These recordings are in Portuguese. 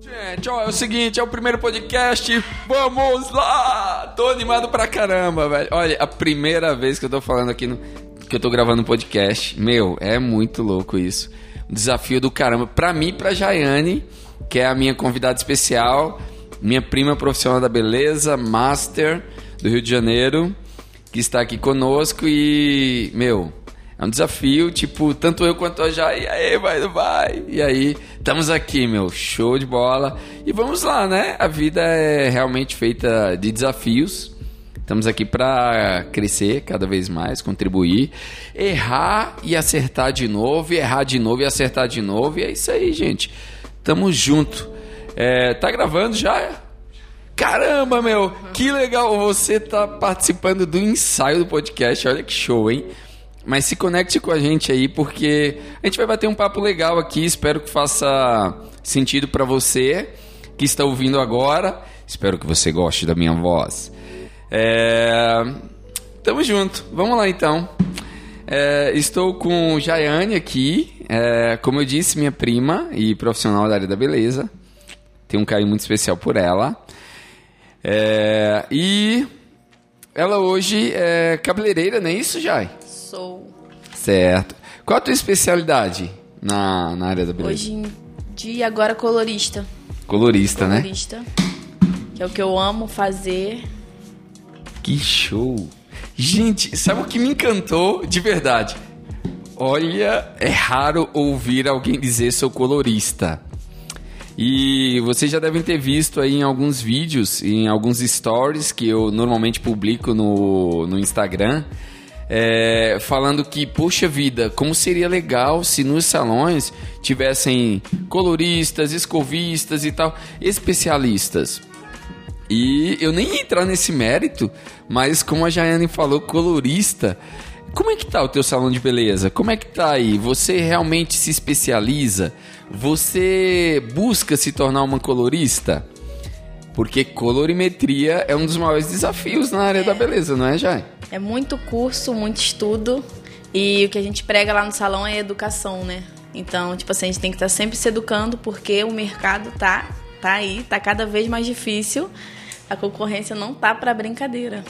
Gente, ó, é o seguinte, é o primeiro podcast. Vamos lá! Tô animado pra caramba, velho. Olha, a primeira vez que eu tô falando aqui no que eu tô gravando um podcast. Meu, é muito louco isso. Um desafio do caramba pra mim, pra Jaiane, que é a minha convidada especial, minha prima profissional da beleza, master do Rio de Janeiro, que está aqui conosco e, meu, é um desafio, tipo, tanto eu quanto a Jai, e aí, vai, vai. E aí, estamos aqui, meu, show de bola. E vamos lá, né? A vida é realmente feita de desafios. Estamos aqui para crescer cada vez mais, contribuir, errar e acertar de novo, errar de novo e acertar de novo. E é isso aí, gente. Tamo junto. É, tá gravando já? Caramba, meu, que legal você tá participando do ensaio do podcast. Olha que show, hein? Mas se conecte com a gente aí, porque a gente vai bater um papo legal aqui. Espero que faça sentido para você que está ouvindo agora. Espero que você goste da minha voz. É... Tamo junto. Vamos lá então. É... Estou com Jaiane aqui. É... Como eu disse, minha prima e profissional da área da beleza. Tenho um carinho muito especial por ela. É... E ela hoje é cabeleireira, não é isso, Jai? Sou. Certo. Qual a tua especialidade na, na área da beleza? Hoje em dia, agora colorista. Colorista, né? Colorista. Que é o que eu amo fazer. Que show! Gente, sabe o que me encantou de verdade? Olha, é raro ouvir alguém dizer sou colorista. E vocês já devem ter visto aí em alguns vídeos, em alguns stories que eu normalmente publico no, no Instagram, é, falando que, poxa vida, como seria legal se nos salões tivessem coloristas, escovistas e tal, especialistas. E eu nem ia entrar nesse mérito, mas como a Jaiane falou, colorista. Como é que tá o teu salão de beleza? Como é que tá aí? Você realmente se especializa? Você busca se tornar uma colorista? Porque colorimetria é um dos maiores desafios na área é. da beleza, não é, Jai? É muito curso, muito estudo. E o que a gente prega lá no salão é educação, né? Então, tipo assim, a gente tem que estar tá sempre se educando porque o mercado tá, tá aí, tá cada vez mais difícil. A concorrência não tá para brincadeira.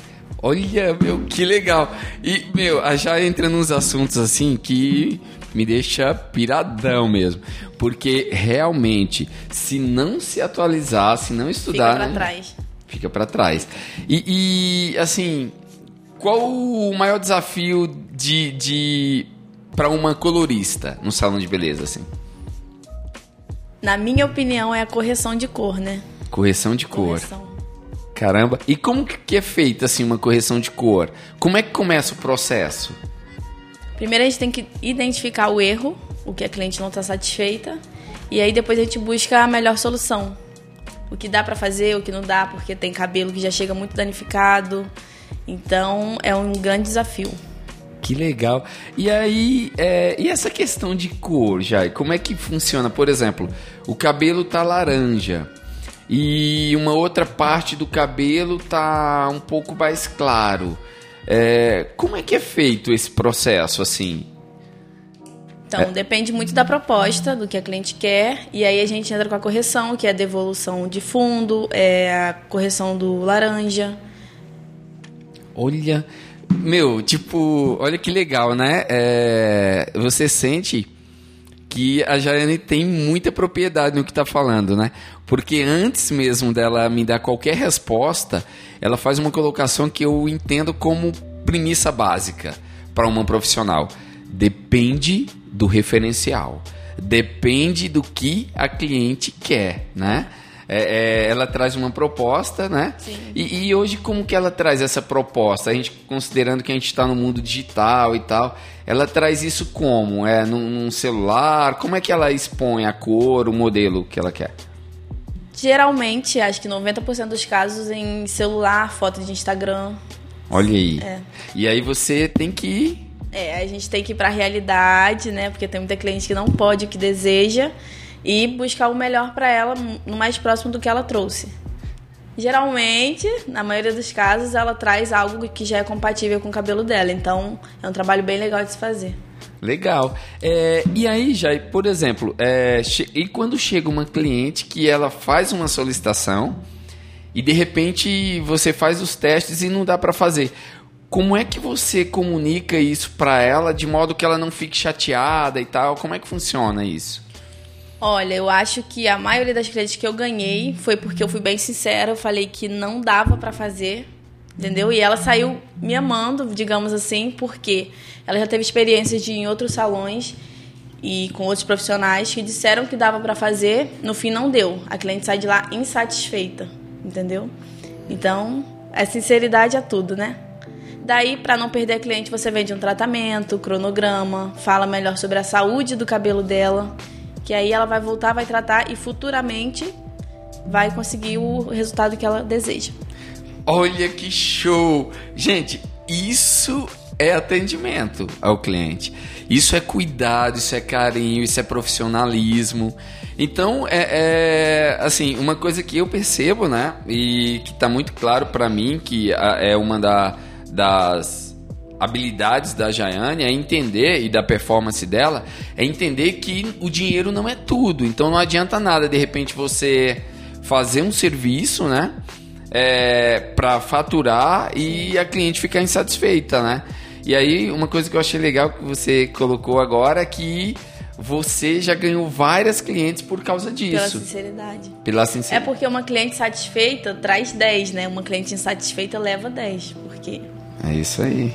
Olha, meu, que legal. E, meu, já entra nos assuntos assim que me deixa piradão mesmo. Porque realmente, se não se atualizar, se não estudar. Fica pra trás. Fica pra trás. E, e assim, qual o maior desafio de, de para uma colorista no salão de beleza, assim? Na minha opinião, é a correção de cor, né? Correção de correção. cor. Caramba. E como que é feita assim uma correção de cor? Como é que começa o processo? Primeiro a gente tem que identificar o erro, o que a cliente não está satisfeita, e aí depois a gente busca a melhor solução. O que dá para fazer, o que não dá, porque tem cabelo que já chega muito danificado. Então é um grande desafio. Que legal. E aí, é, e essa questão de cor, Jai, como é que funciona? Por exemplo, o cabelo tá laranja e uma outra parte do cabelo tá um pouco mais claro. É, como é que é feito esse processo assim? Então, é. depende muito da proposta, do que a cliente quer, e aí a gente entra com a correção, que é a devolução de fundo, é a correção do laranja. Olha, meu, tipo, olha que legal, né? É, você sente que a Jaiane tem muita propriedade no que está falando, né? Porque antes mesmo dela me dar qualquer resposta, ela faz uma colocação que eu entendo como premissa básica para uma profissional. Depende do referencial. Depende do que a cliente quer, né? É, é, ela traz uma proposta, né? E, e, hoje como que ela traz essa proposta? A gente considerando que a gente está no mundo digital e tal, ela traz isso como? É num, num, celular? Como é que ela expõe a cor, o modelo que ela quer? Geralmente, acho que 90% dos casos em celular, foto de Instagram. Olha aí. É. E aí você tem que ir é, a gente tem que ir para a realidade, né? Porque tem muita cliente que não pode o que deseja e buscar o melhor para ela no mais próximo do que ela trouxe. Geralmente, na maioria dos casos, ela traz algo que já é compatível com o cabelo dela. Então, é um trabalho bem legal de se fazer. Legal. É, e aí, Jai, por exemplo, é, e quando chega uma cliente que ela faz uma solicitação e de repente você faz os testes e não dá para fazer. Como é que você comunica isso para ela de modo que ela não fique chateada e tal? Como é que funciona isso? Olha, eu acho que a maioria das clientes que eu ganhei foi porque eu fui bem sincera, eu falei que não dava para fazer, entendeu? E ela saiu me amando, digamos assim, porque ela já teve experiências de ir em outros salões e com outros profissionais que disseram que dava para fazer, no fim não deu. A cliente sai de lá insatisfeita, entendeu? Então, a sinceridade é tudo, né? Daí, para não perder a cliente, você vende um tratamento, cronograma, fala melhor sobre a saúde do cabelo dela, que aí ela vai voltar, vai tratar e futuramente vai conseguir o resultado que ela deseja. Olha que show! Gente, isso é atendimento ao cliente. Isso é cuidado, isso é carinho, isso é profissionalismo. Então, é, é assim, uma coisa que eu percebo, né, e que está muito claro para mim, que é uma da, das habilidades da Jaiane é entender e da performance dela é entender que o dinheiro não é tudo. Então não adianta nada de repente você fazer um serviço, né? É, para faturar e a cliente ficar insatisfeita, né? E aí uma coisa que eu achei legal que você colocou agora é que você já ganhou várias clientes por causa disso. Pela sinceridade. Pela sinceridade. É porque uma cliente satisfeita traz 10, né? Uma cliente insatisfeita leva 10. Porque. É isso aí.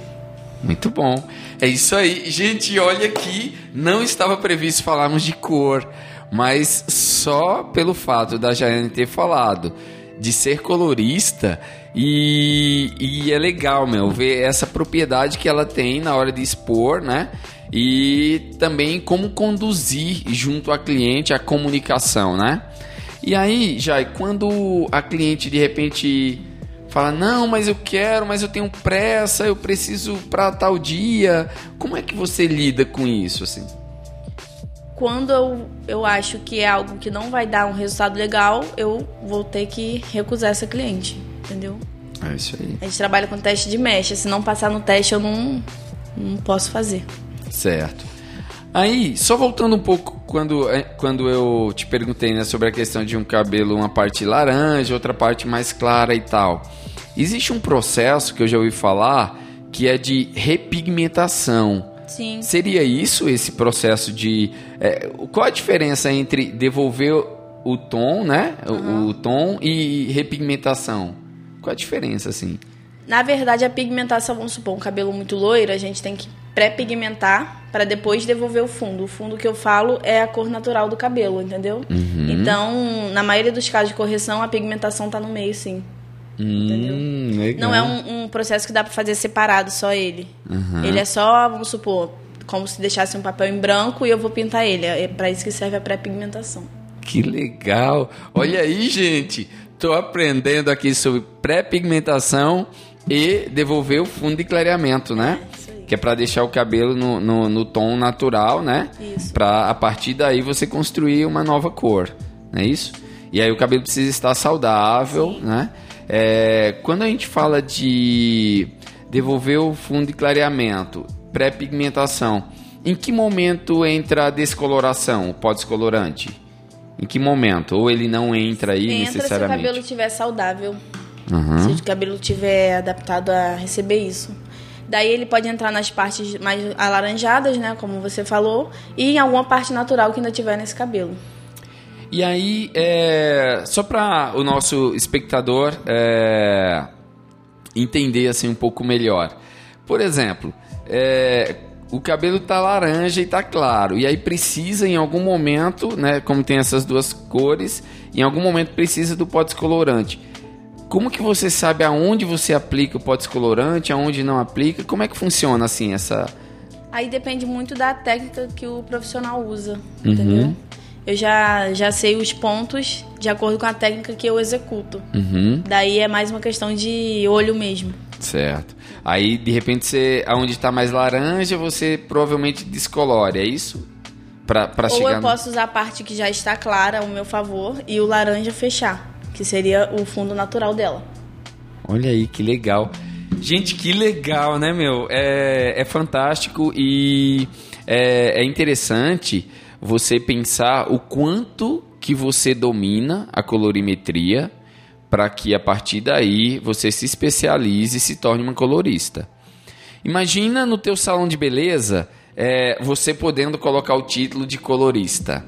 Muito bom. É isso aí. Gente, olha aqui, não estava previsto falarmos de cor, mas só pelo fato da Jaiane ter falado de ser colorista e, e é legal, meu, ver essa propriedade que ela tem na hora de expor, né? E também como conduzir junto à cliente a comunicação, né? E aí, Jai, quando a cliente de repente fala: "Não, mas eu quero, mas eu tenho pressa, eu preciso para tal dia". Como é que você lida com isso assim? Quando eu, eu acho que é algo que não vai dar um resultado legal, eu vou ter que recusar essa cliente, entendeu? É isso aí. A gente trabalha com teste de mecha, se não passar no teste eu não não posso fazer. Certo. Aí, só voltando um pouco quando, é, quando eu te perguntei né, sobre a questão de um cabelo, uma parte laranja, outra parte mais clara e tal. Existe um processo que eu já ouvi falar que é de repigmentação. Sim. Seria isso, esse processo de. É, qual a diferença entre devolver o tom, né? Uhum. O, o tom e repigmentação? Qual a diferença, assim? Na verdade, a pigmentação, vamos supor, um cabelo muito loiro, a gente tem que pré-pigmentar para depois devolver o fundo. O fundo que eu falo é a cor natural do cabelo, entendeu? Uhum. Então, na maioria dos casos de correção, a pigmentação tá no meio, sim. Hum? Não é um, um, processo que dá para fazer separado, só ele. Uhum. Ele é só, vamos supor, como se deixasse um papel em branco e eu vou pintar ele. É para isso que serve a pré-pigmentação. Que legal! Olha aí, gente! Tô aprendendo aqui sobre pré-pigmentação e devolver o fundo de clareamento, né? que é para deixar o cabelo no, no, no, tom natural, né? Isso. Para a partir daí você construir uma nova cor, não é isso? E aí o cabelo precisa estar saudável, Sim. né? É, quando a gente fala de devolver o fundo de clareamento, pré-pigmentação, em que momento entra a descoloração, o pó descolorante? Em que momento? Ou ele não entra aí entra necessariamente? se o cabelo estiver saudável. Uhum. Se o cabelo estiver adaptado a receber isso. Daí ele pode entrar nas partes mais alaranjadas, né, como você falou, e em alguma parte natural que ainda tiver nesse cabelo. E aí, é, só para o nosso espectador é, entender assim um pouco melhor. Por exemplo, é, o cabelo tá laranja e tá claro. E aí precisa em algum momento, né, como tem essas duas cores, em algum momento precisa do pó descolorante. Como que você sabe aonde você aplica o pó descolorante, aonde não aplica? Como é que funciona assim essa? Aí depende muito da técnica que o profissional usa, uhum. entendeu? Eu já, já sei os pontos de acordo com a técnica que eu executo. Uhum. Daí é mais uma questão de olho mesmo. Certo. Aí, de repente, você, aonde está mais laranja, você provavelmente descolore, é isso? Pra, pra Ou eu posso usar a parte que já está clara ao meu favor e o laranja fechar que seria o fundo natural dela. Olha aí, que legal. Gente, que legal, né, meu? É, é fantástico e é, é interessante você pensar o quanto que você domina a colorimetria para que a partir daí você se especialize e se torne uma colorista. Imagina no teu salão de beleza é, você podendo colocar o título de colorista.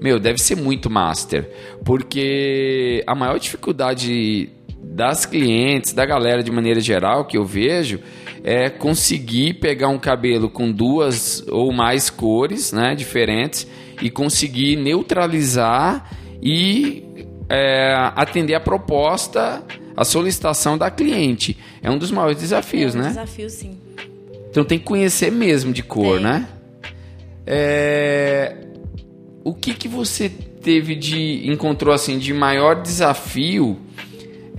Meu, deve ser muito master, porque a maior dificuldade das clientes, da galera de maneira geral que eu vejo, é conseguir pegar um cabelo com duas ou mais cores, né, diferentes e conseguir neutralizar e é, atender a proposta, a solicitação da cliente. É um dos maiores desafios, é um né? Desafio, sim. Então tem que conhecer mesmo de cor, Tem. né? É, O que que você teve de encontrou assim de maior desafio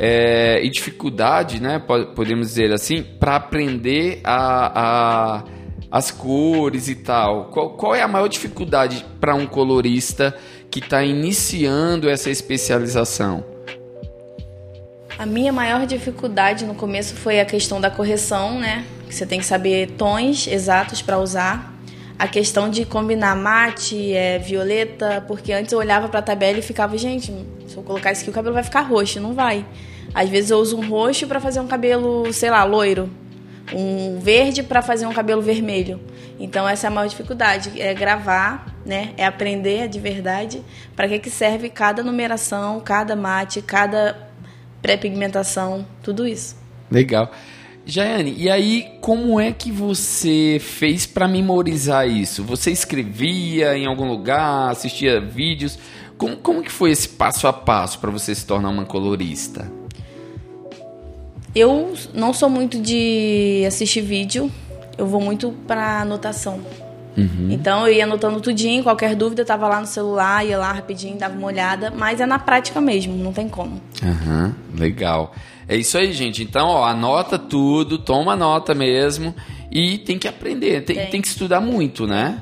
é, e dificuldade, né? po- Podemos dizer assim, para aprender a, a- as cores e tal. Qual, qual é a maior dificuldade para um colorista que está iniciando essa especialização? A minha maior dificuldade no começo foi a questão da correção, né? Você tem que saber tons exatos para usar. A questão de combinar mate, é, violeta, porque antes eu olhava para a tabela e ficava, gente, se eu colocar isso aqui o cabelo vai ficar roxo, não vai. Às vezes eu uso um roxo para fazer um cabelo, sei lá, loiro, um verde para fazer um cabelo vermelho. Então essa é a maior dificuldade, é gravar, né? É aprender de verdade para que que serve cada numeração, cada mate, cada pré-pigmentação, tudo isso. Legal. Jaiane, e aí como é que você fez para memorizar isso? Você escrevia em algum lugar, assistia vídeos? Como, como que foi esse passo a passo para você se tornar uma colorista? Eu não sou muito de assistir vídeo, eu vou muito para anotação. Então eu ia anotando tudinho, qualquer dúvida eu tava lá no celular, ia lá rapidinho, dava uma olhada, mas é na prática mesmo, não tem como. Aham, legal. É isso aí, gente. Então, ó, anota tudo, toma nota mesmo e tem que aprender, tem, Tem. tem que estudar muito, né?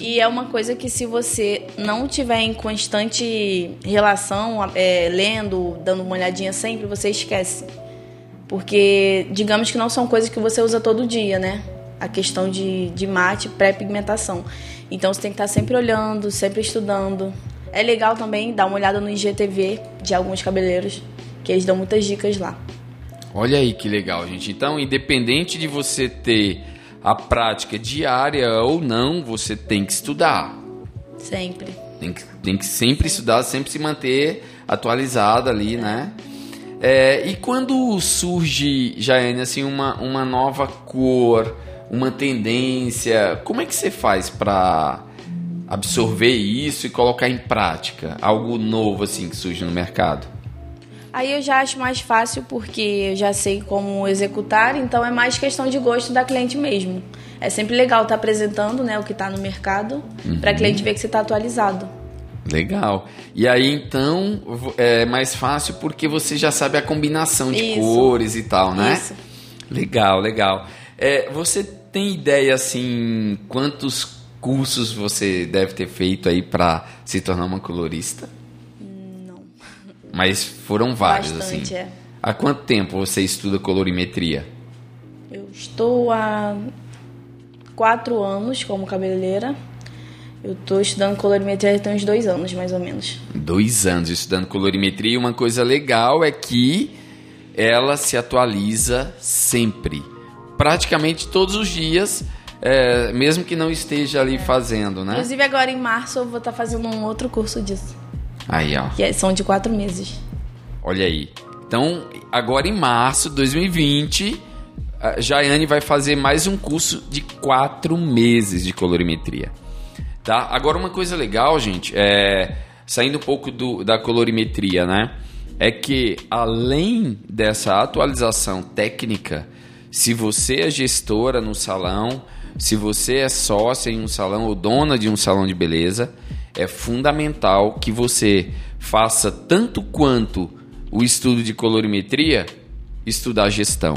E é uma coisa que se você não tiver em constante relação, é, lendo, dando uma olhadinha sempre, você esquece. Porque, digamos que não são coisas que você usa todo dia, né? A questão de, de mate, pré-pigmentação. Então você tem que estar sempre olhando, sempre estudando. É legal também dar uma olhada no IGTV de alguns cabeleireiros, que eles dão muitas dicas lá. Olha aí que legal, gente. Então, independente de você ter a prática diária ou não, você tem que estudar. Sempre. Tem que, tem que sempre estudar, sempre se manter atualizado ali, né? É, e quando surge, Jaiane, assim, uma, uma nova cor, uma tendência, como é que você faz para absorver isso e colocar em prática? Algo novo, assim, que surge no mercado? Aí eu já acho mais fácil porque eu já sei como executar, então é mais questão de gosto da cliente mesmo. É sempre legal estar apresentando né, o que está no mercado para a cliente ver que você está atualizado. Legal. E aí, então, é mais fácil porque você já sabe a combinação de Isso. cores e tal, né? Isso. Legal, legal. É, você tem ideia, assim, quantos cursos você deve ter feito aí para se tornar uma colorista? Não. Mas foram vários, Bastante, assim. é. Há quanto tempo você estuda colorimetria? Eu estou há quatro anos como cabeleireira. Eu estou estudando colorimetria tem uns dois anos, mais ou menos. Dois anos estudando colorimetria e uma coisa legal é que ela se atualiza sempre. Praticamente todos os dias, é, mesmo que não esteja ali fazendo, né? Inclusive agora em março eu vou estar fazendo um outro curso disso, Aí, ó. que é- são de quatro meses. Olha aí. Então, agora em março de 2020, a Jaiane vai fazer mais um curso de quatro meses de colorimetria. Tá? Agora, uma coisa legal, gente, é saindo um pouco do, da colorimetria, né? É que além dessa atualização técnica, se você é gestora no salão, se você é sócia em um salão ou dona de um salão de beleza, é fundamental que você faça tanto quanto o estudo de colorimetria, estudar gestão.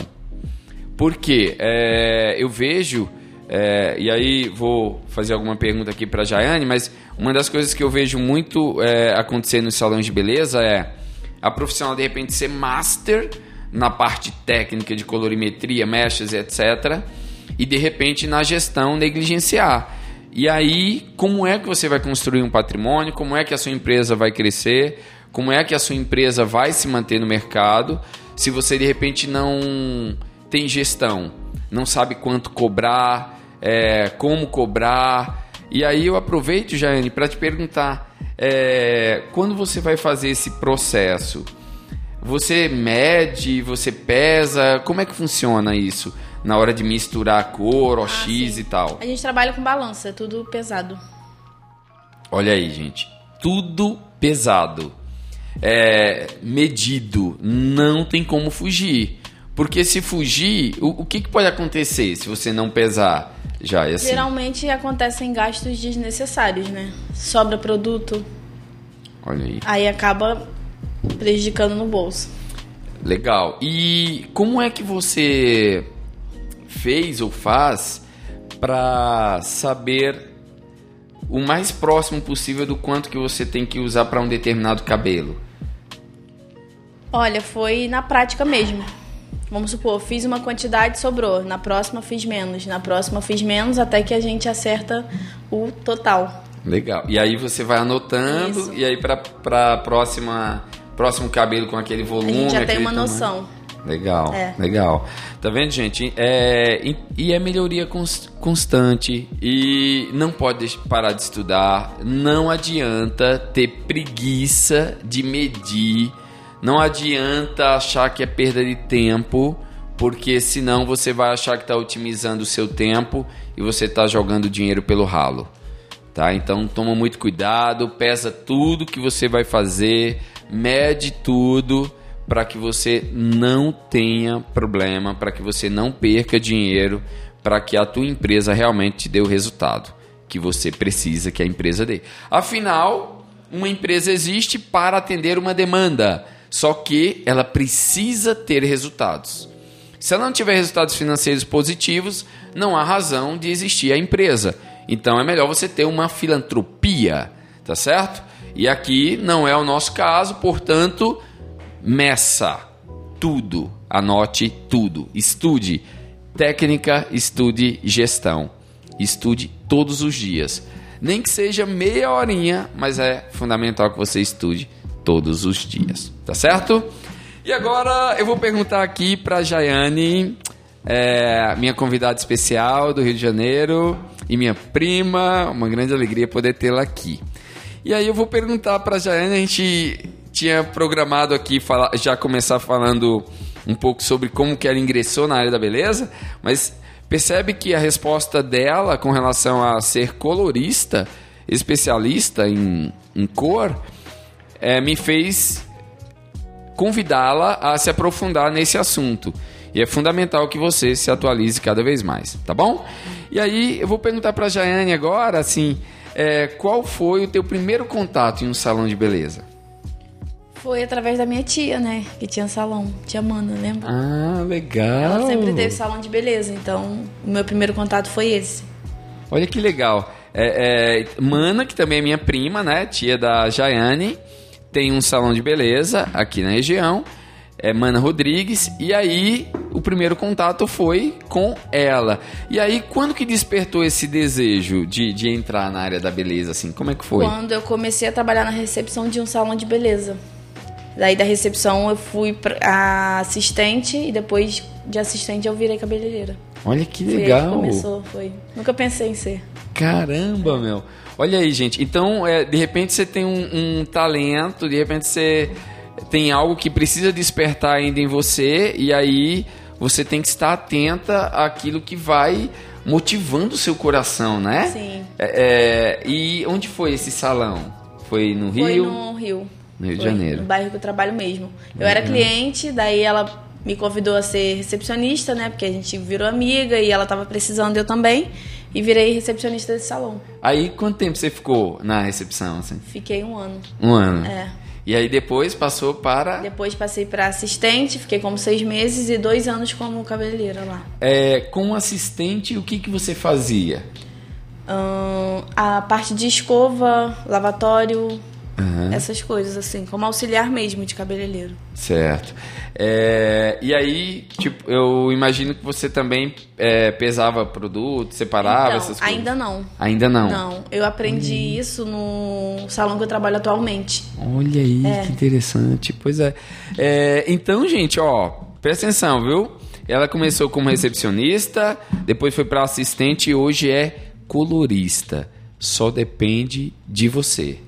Porque é, eu vejo, é, e aí vou fazer alguma pergunta aqui para a Jaiane, mas uma das coisas que eu vejo muito é, acontecer nos salões de beleza é a profissional de repente ser master na parte técnica de colorimetria, mechas, etc. e de repente na gestão negligenciar. E aí, como é que você vai construir um patrimônio? Como é que a sua empresa vai crescer? Como é que a sua empresa vai se manter no mercado? Se você de repente não tem gestão, não sabe quanto cobrar, é, como cobrar. E aí eu aproveito, Jane, para te perguntar: é, quando você vai fazer esse processo, você mede, você pesa? Como é que funciona isso? Na hora de misturar cor, OX ah, e tal. A gente trabalha com balança, é tudo pesado. Olha aí, gente. Tudo pesado. É, medido. Não tem como fugir. Porque se fugir, o, o que, que, pode acontecer se você não pesar? Já é assim. Geralmente acontecem gastos desnecessários, né? Sobra produto. Olha aí. Aí acaba prejudicando no bolso. Legal. E como é que você fez ou faz para saber o mais próximo possível do quanto que você tem que usar para um determinado cabelo? Olha, foi na prática mesmo. Vamos supor, fiz uma quantidade sobrou, na próxima fiz menos, na próxima fiz menos, até que a gente acerta o total. Legal. E aí você vai anotando, Isso. e aí para a próxima próximo cabelo com aquele volume. A gente já tem uma tamanho. noção. Legal, é. legal. Tá vendo, gente? É, e é melhoria constante. E não pode parar de estudar. Não adianta ter preguiça de medir. Não adianta achar que é perda de tempo. Porque senão você vai achar que está otimizando o seu tempo e você está jogando dinheiro pelo ralo. Tá? Então toma muito cuidado, pesa tudo que você vai fazer mede tudo para que você não tenha problema, para que você não perca dinheiro, para que a tua empresa realmente te dê o resultado que você precisa que a empresa dê. Afinal, uma empresa existe para atender uma demanda, só que ela precisa ter resultados. Se ela não tiver resultados financeiros positivos, não há razão de existir a empresa. Então é melhor você ter uma filantropia, tá certo? E aqui não é o nosso caso, portanto, meça tudo, anote tudo, estude técnica, estude gestão, estude todos os dias. Nem que seja meia horinha, mas é fundamental que você estude todos os dias, tá certo? E agora eu vou perguntar aqui para Jaiane, é, minha convidada especial do Rio de Janeiro e minha prima, uma grande alegria poder tê-la aqui. E aí eu vou perguntar para Jaiane, a gente tinha programado aqui falar, já começar falando um pouco sobre como que ela ingressou na área da beleza, mas percebe que a resposta dela com relação a ser colorista, especialista em, em cor, é, me fez convidá-la a se aprofundar nesse assunto. E é fundamental que você se atualize cada vez mais, tá bom? E aí eu vou perguntar para a Jaiane agora, assim, é, qual foi o teu primeiro contato em um salão de beleza? Foi através da minha tia, né? Que tinha salão. Tia Mana, lembra? Ah, legal. Ela sempre teve salão de beleza, então o meu primeiro contato foi esse. Olha que legal. É, é, Mana, que também é minha prima, né? Tia da Jaiane, tem um salão de beleza aqui na região é, Mana Rodrigues, e aí o primeiro contato foi com ela. E aí, quando que despertou esse desejo de, de entrar na área da beleza, assim? Como é que foi? Quando eu comecei a trabalhar na recepção de um salão de beleza. Daí da recepção eu fui pra assistente e depois de assistente eu virei cabeleireira. Olha que legal. Foi que começou, foi. Nunca pensei em ser. Caramba, meu. Olha aí, gente. Então, é, de repente você tem um, um talento, de repente você tem algo que precisa despertar ainda em você e aí você tem que estar atenta àquilo que vai motivando o seu coração, né? Sim. É, é, e onde foi esse salão? Foi no Rio? Foi no Rio. No Rio de Janeiro. No bairro que eu trabalho mesmo. Eu uhum. era cliente, daí ela me convidou a ser recepcionista, né? Porque a gente virou amiga e ela estava precisando, eu também. E virei recepcionista desse salão. Aí, quanto tempo você ficou na recepção, assim? Fiquei um ano. Um ano? É. E aí depois passou para. Depois passei para assistente, fiquei como seis meses e dois anos como cabeleireira lá. É, como assistente, o que, que você fazia? Hum, a parte de escova, lavatório, Uhum. Essas coisas, assim, como auxiliar mesmo de cabeleireiro. Certo. É, e aí, tipo, eu imagino que você também é, pesava produto, separava então, essas coisas. Ainda não. Ainda não? Não. Eu aprendi hum. isso no salão que eu trabalho atualmente. Olha aí, é. que interessante. Pois é. é. Então, gente, ó, presta atenção, viu? Ela começou como recepcionista, depois foi para assistente e hoje é colorista. Só depende de você.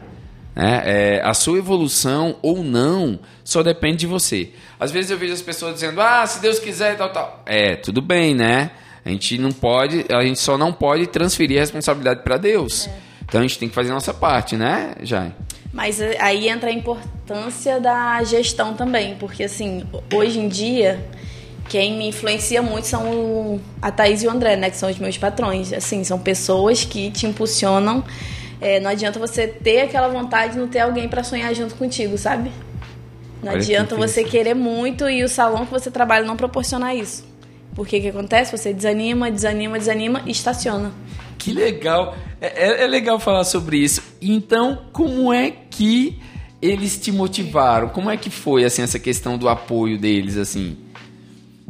Né? É, a sua evolução ou não só depende de você. Às vezes eu vejo as pessoas dizendo, ah, se Deus quiser e tal, tal. É, tudo bem, né? A gente não pode, a gente só não pode transferir a responsabilidade para Deus. É. Então a gente tem que fazer a nossa parte, né, Jai? Mas eh, aí entra a importância da gestão também, porque assim, hoje em dia, quem me influencia muito são a Thaís e o André, né? Que são os meus patrões. Assim, são pessoas que te impulsionam é, não adianta você ter aquela vontade de não ter alguém para sonhar junto contigo, sabe? Não Olha adianta que você querer muito e o salão que você trabalha não proporcionar isso. Porque o que acontece? Você desanima, desanima, desanima e estaciona. Que legal! É, é, é legal falar sobre isso. Então, como é que eles te motivaram? Como é que foi assim essa questão do apoio deles assim?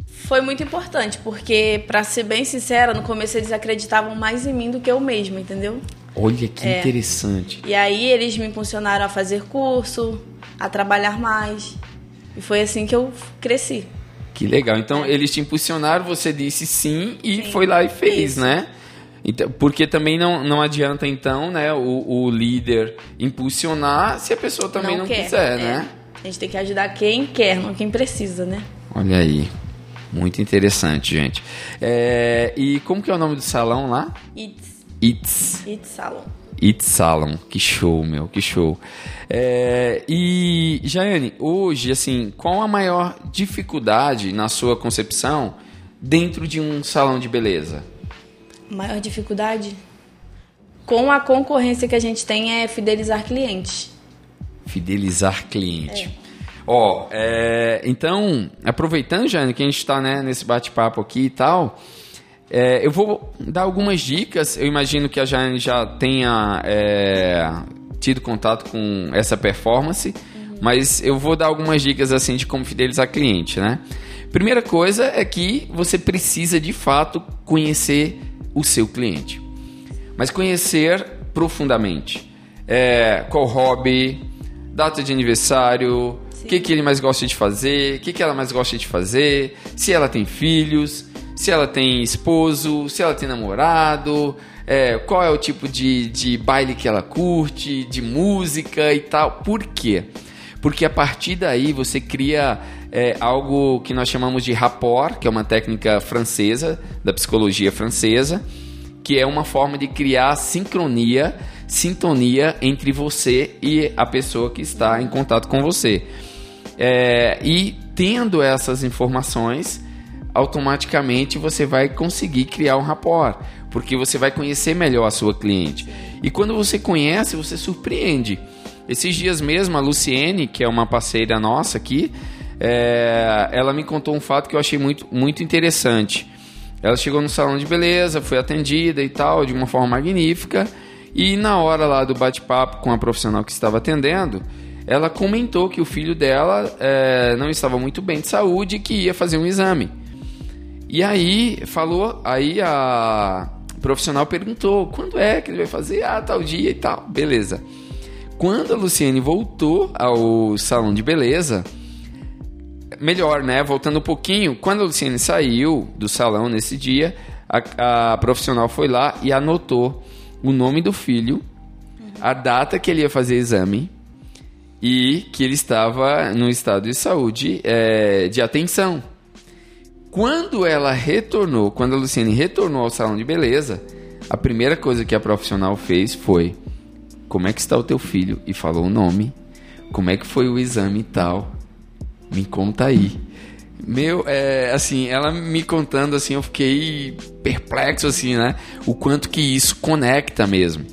Foi muito importante, porque para ser bem sincera, no começo eles acreditavam mais em mim do que eu mesma, entendeu? Olha que é. interessante. E aí eles me impulsionaram a fazer curso, a trabalhar mais. E foi assim que eu cresci. Que legal. Então é. eles te impulsionaram, você disse sim e sim. foi lá e fez, Isso. né? Então, porque também não, não adianta, então, né, o, o líder impulsionar se a pessoa também não, não quer, quiser, é. né? A gente tem que ajudar quem quer, não quem precisa, né? Olha aí. Muito interessante, gente. É, e como que é o nome do salão lá? It's It's. It's Salon. It's Salon. Que show, meu, que show. É, e, Jaiane, hoje, assim, qual a maior dificuldade na sua concepção dentro de um salão de beleza? Maior dificuldade? Com a concorrência que a gente tem é fidelizar clientes. Fidelizar cliente. É. Ó, é, então, aproveitando, Jane, que a gente está né, nesse bate-papo aqui e tal, é, eu vou dar algumas dicas. Eu imagino que a Jane já tenha é, tido contato com essa performance, uhum. mas eu vou dar algumas dicas assim de como fidelizar cliente, né? Primeira coisa é que você precisa de fato conhecer o seu cliente, mas conhecer profundamente. É, qual hobby, data de aniversário, o que, que ele mais gosta de fazer, o que, que ela mais gosta de fazer, se ela tem filhos se ela tem esposo, se ela tem namorado, é, qual é o tipo de, de baile que ela curte, de música e tal. Por quê? Porque a partir daí você cria é, algo que nós chamamos de rapport, que é uma técnica francesa, da psicologia francesa, que é uma forma de criar sincronia, sintonia entre você e a pessoa que está em contato com você. É, e tendo essas informações, automaticamente você vai conseguir criar um rapport, porque você vai conhecer melhor a sua cliente. E quando você conhece, você surpreende. Esses dias mesmo, a Luciene, que é uma parceira nossa aqui, é, ela me contou um fato que eu achei muito, muito interessante. Ela chegou no salão de beleza, foi atendida e tal, de uma forma magnífica. E na hora lá do bate-papo com a profissional que estava atendendo, ela comentou que o filho dela é, não estava muito bem de saúde e que ia fazer um exame. E aí falou, aí a profissional perguntou quando é que ele vai fazer, ah, tal dia e tal, beleza. Quando a Luciene voltou ao salão de beleza, melhor, né? Voltando um pouquinho, quando a Luciene saiu do salão nesse dia, a, a profissional foi lá e anotou o nome do filho, a data que ele ia fazer exame e que ele estava no estado de saúde é, de atenção. Quando ela retornou, quando a Luciene retornou ao salão de beleza, a primeira coisa que a profissional fez foi: Como é que está o teu filho? E falou o nome. Como é que foi o exame e tal? Me conta aí. Meu, é, assim, ela me contando assim, eu fiquei perplexo assim, né? O quanto que isso conecta mesmo.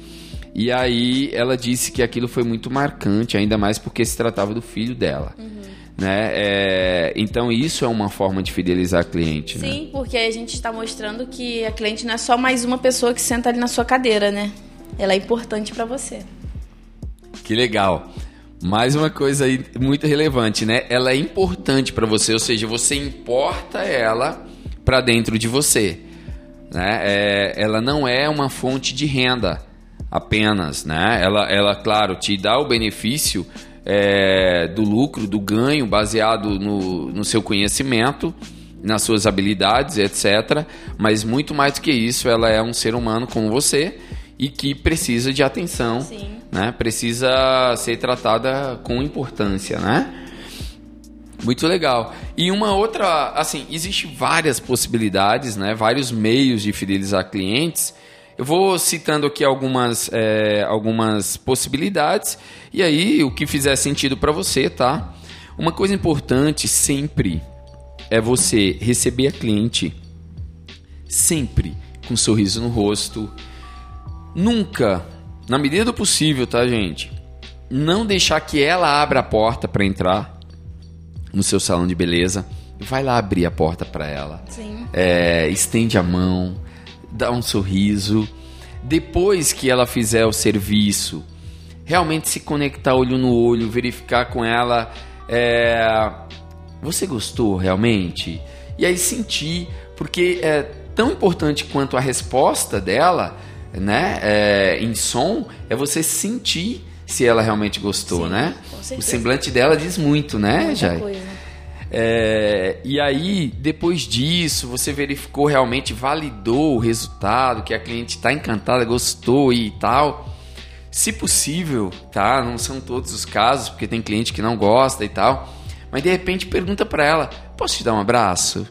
E aí ela disse que aquilo foi muito marcante, ainda mais porque se tratava do filho dela. Uhum. Né? É, então isso é uma forma de fidelizar cliente. Né? Sim, né? porque a gente está mostrando que a cliente não é só mais uma pessoa que senta ali na sua cadeira, né? Ela é importante para você. Que legal. Mais uma coisa aí muito relevante, né? Ela é importante para você, ou seja, você importa ela para dentro de você. Né? É, ela não é uma fonte de renda apenas, né? Ela, ela claro, te dá o benefício é, do lucro, do ganho baseado no, no seu conhecimento, nas suas habilidades, etc. Mas muito mais do que isso, ela é um ser humano como você e que precisa de atenção, Sim. né? Precisa ser tratada com importância, né? Muito legal. E uma outra, assim, existe várias possibilidades, né? Vários meios de fidelizar clientes. Eu vou citando aqui algumas, é, algumas possibilidades e aí o que fizer sentido para você, tá? Uma coisa importante sempre é você receber a cliente sempre com um sorriso no rosto. Nunca, na medida do possível, tá, gente? Não deixar que ela abra a porta para entrar no seu salão de beleza. Vai lá abrir a porta para ela. Sim. É, estende a mão, dá um sorriso. Depois que ela fizer o serviço, realmente se conectar olho no olho, verificar com ela. É, você gostou realmente? E aí sentir, porque é tão importante quanto a resposta dela, né, é, em som, é você sentir se ela realmente gostou, Sim, né? O semblante dela diz muito, né, Muita Jai? coisa. É, e aí, depois disso, você verificou realmente, validou o resultado, que a cliente está encantada, gostou e tal. Se possível, tá? Não são todos os casos, porque tem cliente que não gosta e tal. Mas de repente pergunta para ela: posso te dar um abraço?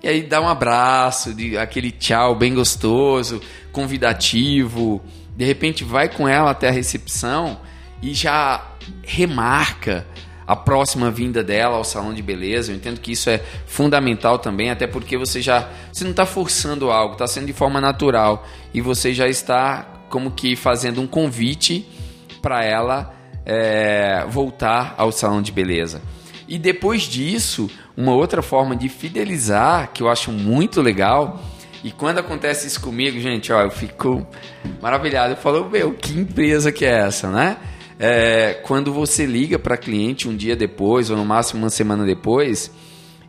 E aí dá um abraço, de aquele tchau bem gostoso, convidativo. De repente vai com ela até a recepção e já remarca a próxima vinda dela ao salão de beleza. Eu entendo que isso é fundamental também, até porque você já você não está forçando algo, está sendo de forma natural e você já está como que fazendo um convite para ela é, voltar ao salão de beleza. E depois disso, uma outra forma de fidelizar que eu acho muito legal. E quando acontece isso comigo, gente, ó, eu fico maravilhado. Eu falo, meu, que empresa que é essa, né? É, quando você liga para cliente um dia depois, ou no máximo uma semana depois,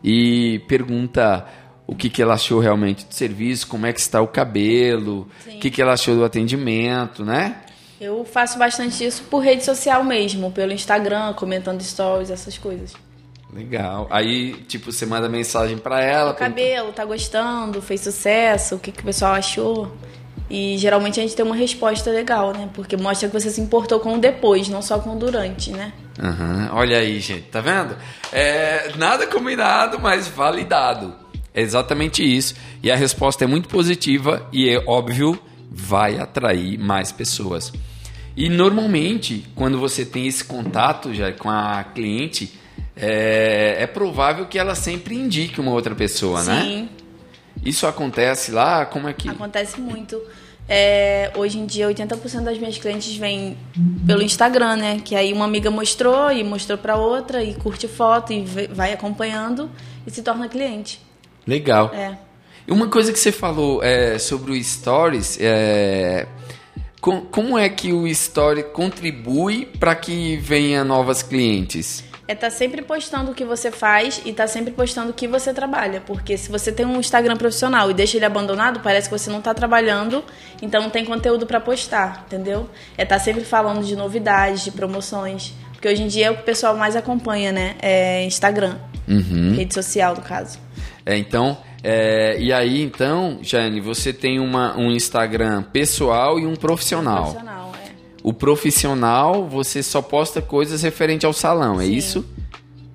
e pergunta o que, que ela achou realmente do serviço, como é que está o cabelo, Sim. o que, que ela achou do atendimento, né? Eu faço bastante isso por rede social mesmo, pelo Instagram, comentando stories, essas coisas. Legal. Aí, tipo, você manda mensagem para ela. O cabelo, tá gostando? Fez sucesso? O que, que o pessoal achou? E geralmente a gente tem uma resposta legal, né? Porque mostra que você se importou com o depois, não só com o durante, né? Aham, Olha aí, gente, tá vendo? É, nada combinado, mas validado. É exatamente isso. E a resposta é muito positiva e é óbvio, vai atrair mais pessoas. E normalmente, quando você tem esse contato já com a cliente, é, é provável que ela sempre indique uma outra pessoa, né? Sim, Isso acontece lá? Como é que. acontece muito. É, hoje em dia, 80% das minhas clientes vêm pelo Instagram, né? Que aí uma amiga mostrou e mostrou pra outra e curte foto e vai acompanhando e se torna cliente. Legal. É. E Uma coisa que você falou é, sobre o Stories, é, com- como é que o Story contribui para que venha novas clientes? É tá sempre postando o que você faz e tá sempre postando o que você trabalha. Porque se você tem um Instagram profissional e deixa ele abandonado, parece que você não tá trabalhando, então não tem conteúdo pra postar, entendeu? É tá sempre falando de novidades, de promoções. Porque hoje em dia é o que o pessoal mais acompanha, né? É Instagram. Rede social, no caso. É, então, é, e aí então, Jane, você tem uma, um Instagram pessoal e um profissional. Profissional, é. O profissional, você só posta coisas referente ao salão, é Sim. isso?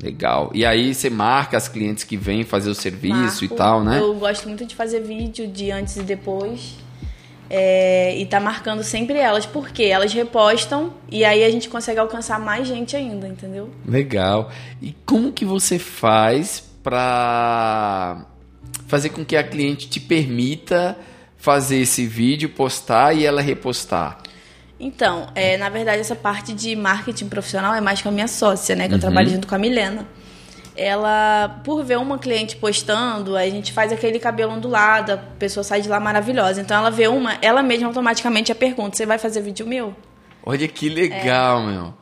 Legal. E aí você marca as clientes que vêm fazer o serviço e Marco. tal, né? Eu gosto muito de fazer vídeo de antes e depois. É, e tá marcando sempre elas, porque elas repostam e aí a gente consegue alcançar mais gente ainda, entendeu? Legal. E como que você faz para fazer com que a cliente te permita fazer esse vídeo, postar e ela repostar? Então, é, na verdade, essa parte de marketing profissional é mais com a minha sócia, né? Que eu trabalho junto com a Milena. Ela, por ver uma cliente postando, a gente faz aquele cabelo ondulado, a pessoa sai de lá maravilhosa. Então ela vê uma, ela mesma automaticamente a pergunta: Você vai fazer vídeo meu? Olha que legal, é. meu.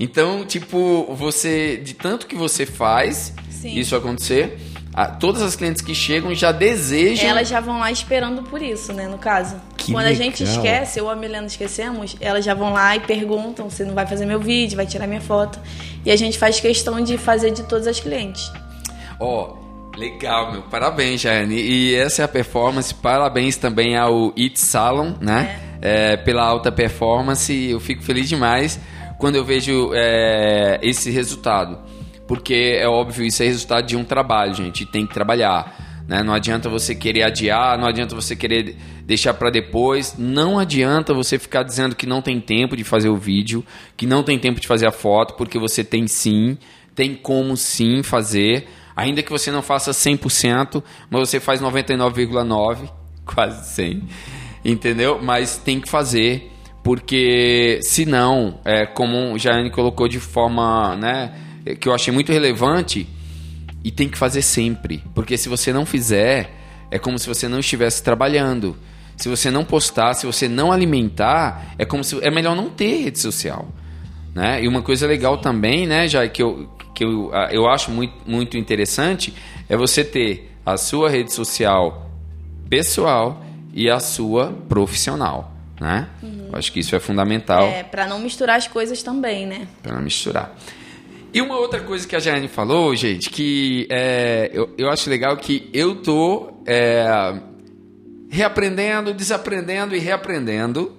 Então, tipo, você, de tanto que você faz Sim. isso acontecer, a, todas as clientes que chegam já desejam. Elas já vão lá esperando por isso, né? No caso. Que Quando legal. a gente esquece, eu ou a Milena esquecemos, elas já vão lá e perguntam se não vai fazer meu vídeo, vai tirar minha foto. E a gente faz questão de fazer de todas as clientes. Ó, oh, legal, meu. Parabéns, Jane. E essa é a performance. Parabéns também ao It Salon, né? É. É, pela alta performance. Eu fico feliz demais quando eu vejo é, esse resultado. Porque é óbvio, isso é resultado de um trabalho, gente. Tem que trabalhar. Né? Não adianta você querer adiar, não adianta você querer deixar para depois. Não adianta você ficar dizendo que não tem tempo de fazer o vídeo, que não tem tempo de fazer a foto, porque você tem sim, tem como sim fazer. Ainda que você não faça 100%, mas você faz 99,9%, quase 100%. Entendeu? Mas tem que fazer porque senão, é, como Jane colocou de forma, né, que eu achei muito relevante, e tem que fazer sempre, porque se você não fizer, é como se você não estivesse trabalhando. Se você não postar, se você não alimentar, é como se é melhor não ter rede social, né? E uma coisa legal também, né, já que eu que eu, eu acho muito, muito interessante é você ter a sua rede social pessoal e a sua profissional né? Uhum. Acho que isso é fundamental. É, para não misturar as coisas também, né? Para não misturar. E uma outra coisa que a Jane falou, gente, que é, eu, eu acho legal que eu tô é, reaprendendo, desaprendendo e reaprendendo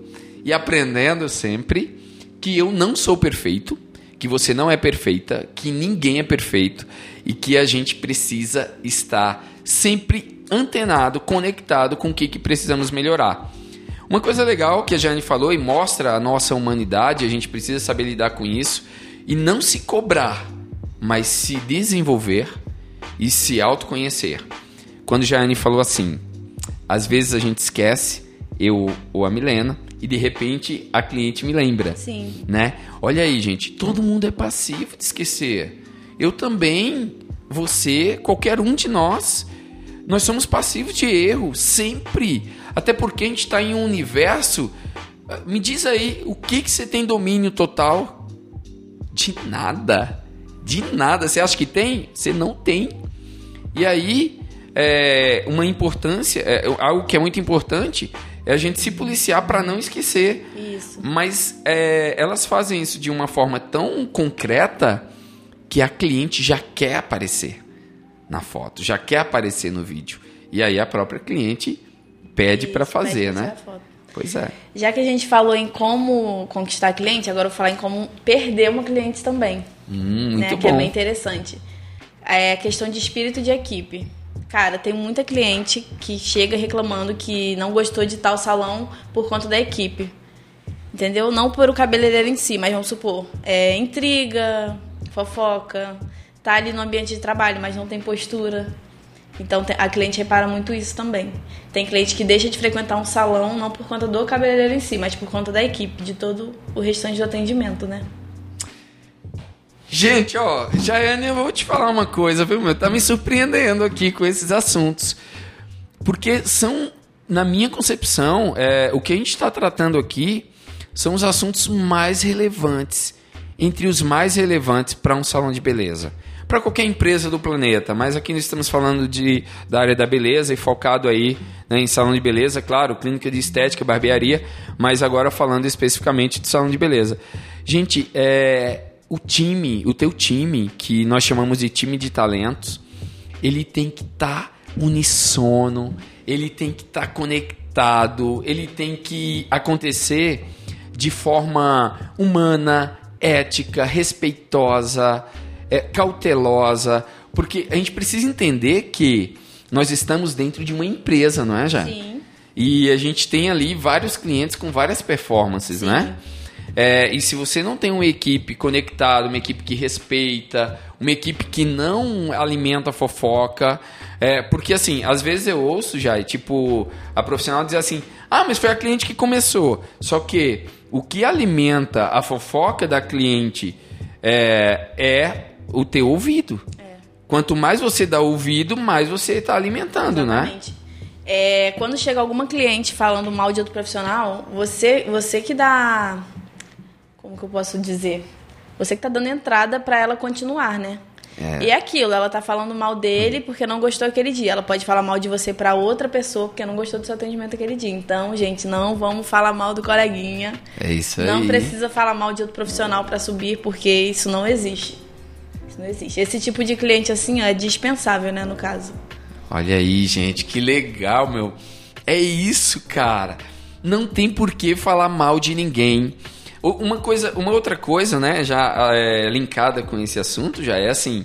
e aprendendo sempre que eu não sou perfeito, que você não é perfeita, que ninguém é perfeito e que a gente precisa estar sempre antenado, conectado com o que, que precisamos melhorar. Uma coisa legal que a Jane falou e mostra a nossa humanidade, a gente precisa saber lidar com isso e não se cobrar, mas se desenvolver e se autoconhecer. Quando a Jane falou assim, às vezes a gente esquece, eu ou a Milena, e de repente a cliente me lembra. Sim. Né? Olha aí, gente, todo mundo é passivo de esquecer. Eu também, você, qualquer um de nós, nós somos passivos de erro, sempre. Até porque a gente está em um universo. Me diz aí, o que, que você tem domínio total? De nada. De nada. Você acha que tem? Você não tem. E aí, é, uma importância, é, algo que é muito importante é a gente se policiar para não esquecer. Isso. Mas é, elas fazem isso de uma forma tão concreta que a cliente já quer aparecer na foto, já quer aparecer no vídeo. E aí a própria cliente pede para fazer, pede né? Pois é. Já que a gente falou em como conquistar cliente, agora eu vou falar em como perder uma cliente também. Hum, muito né? bom. Que é bem interessante. É a questão de espírito de equipe. Cara, tem muita cliente que chega reclamando que não gostou de tal salão por conta da equipe. Entendeu? Não por o cabeleireiro em si, mas vamos supor, é intriga, fofoca, tá ali no ambiente de trabalho, mas não tem postura, então a cliente repara muito isso também. Tem cliente que deixa de frequentar um salão não por conta do cabeleireiro em si, mas por conta da equipe, de todo o restante do atendimento, né? Gente, ó, Jaiane, eu vou te falar uma coisa, viu, meu? Tá me surpreendendo aqui com esses assuntos. Porque são, na minha concepção, é, o que a gente está tratando aqui são os assuntos mais relevantes, entre os mais relevantes para um salão de beleza para qualquer empresa do planeta, mas aqui nós estamos falando de, da área da beleza e focado aí né, em salão de beleza, claro, clínica de estética, barbearia, mas agora falando especificamente de salão de beleza. Gente, é, o time, o teu time, que nós chamamos de time de talentos, ele tem que estar tá unissono, ele tem que estar tá conectado, ele tem que acontecer de forma humana, ética, respeitosa, é, cautelosa, porque a gente precisa entender que nós estamos dentro de uma empresa, não é, já? Sim. E a gente tem ali vários clientes com várias performances, Sim. né? É, e se você não tem uma equipe conectada, uma equipe que respeita, uma equipe que não alimenta fofoca, é, porque assim, às vezes eu ouço já, tipo, a profissional dizer assim: ah, mas foi a cliente que começou. Só que o que alimenta a fofoca da cliente é, é o teu ouvido. É. Quanto mais você dá ouvido, mais você está alimentando, né? Exatamente. né? É, quando chega alguma cliente falando mal de outro profissional, você, você que dá como que eu posso dizer? Você que tá dando entrada para ela continuar, né? É. E é aquilo, ela tá falando mal dele porque não gostou aquele dia. Ela pode falar mal de você para outra pessoa porque não gostou do seu atendimento aquele dia. Então, gente, não vamos falar mal do coleguinha. É isso aí. Não precisa falar mal de outro profissional para subir porque isso não existe. Isso não existe. Esse tipo de cliente assim ó, é dispensável, né, no caso. Olha aí, gente, que legal, meu. É isso, cara. Não tem por que falar mal de ninguém. Uma coisa, uma outra coisa, né, já é, linkada com esse assunto, já é assim,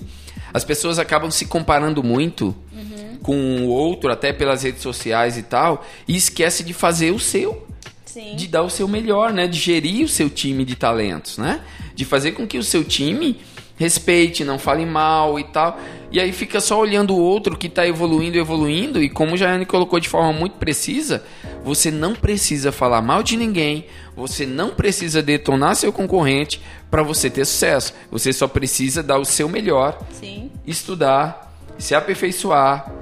as pessoas acabam se comparando muito Uhum. com o outro, até pelas redes sociais e tal, e esquece de fazer o seu, Sim. de dar o seu melhor, né, de gerir o seu time de talentos, né, de fazer com que o seu time respeite, não fale mal e tal. E aí fica só olhando o outro que está evoluindo, evoluindo, e como a Jane colocou de forma muito precisa, você não precisa falar mal de ninguém, você não precisa detonar seu concorrente para você ter sucesso. Você só precisa dar o seu melhor, Sim. estudar, se aperfeiçoar,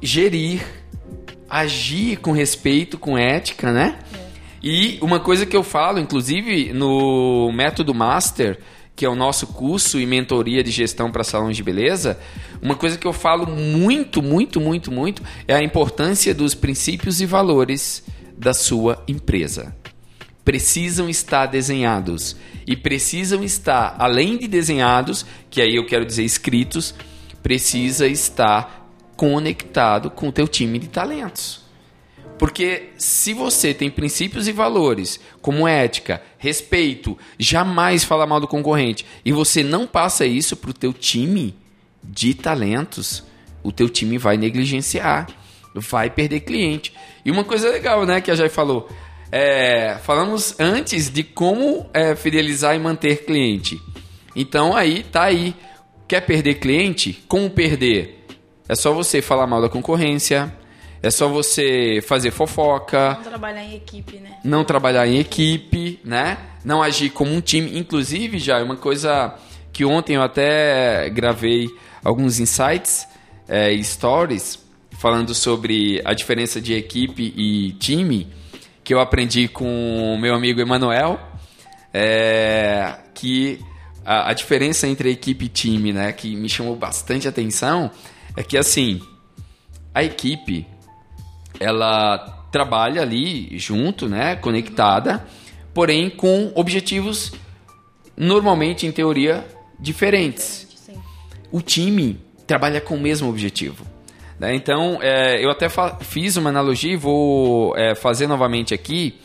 gerir, agir com respeito, com ética, né? E uma coisa que eu falo, inclusive no Método Master, que é o nosso curso e mentoria de gestão para salões de beleza, uma coisa que eu falo muito, muito, muito, muito é a importância dos princípios e valores da sua empresa. Precisam estar desenhados e precisam estar, além de desenhados, que aí eu quero dizer escritos, precisa estar conectado com o teu time de talentos. Porque se você tem princípios e valores, como ética, respeito, jamais falar mal do concorrente, e você não passa isso para o teu time de talentos, o teu time vai negligenciar, vai perder cliente. E uma coisa legal, né, que a Jai falou, é, falamos antes de como é, fidelizar e manter cliente. Então aí tá aí, quer perder cliente? Como perder? É só você falar mal da concorrência, é só você fazer fofoca, Não trabalhar em equipe, né? não trabalhar em equipe, né? Não agir como um time. Inclusive, já uma coisa que ontem eu até gravei alguns insights, é, stories, falando sobre a diferença de equipe e time, que eu aprendi com o meu amigo Emanuel, é, que a, a diferença entre equipe e time, né, que me chamou bastante atenção, é que assim, a equipe ela trabalha ali junto, né, conectada, porém com objetivos normalmente em teoria diferentes. Sim. O time trabalha com o mesmo objetivo. né? Então, é, eu até fiz uma analogia e vou é, fazer novamente aqui.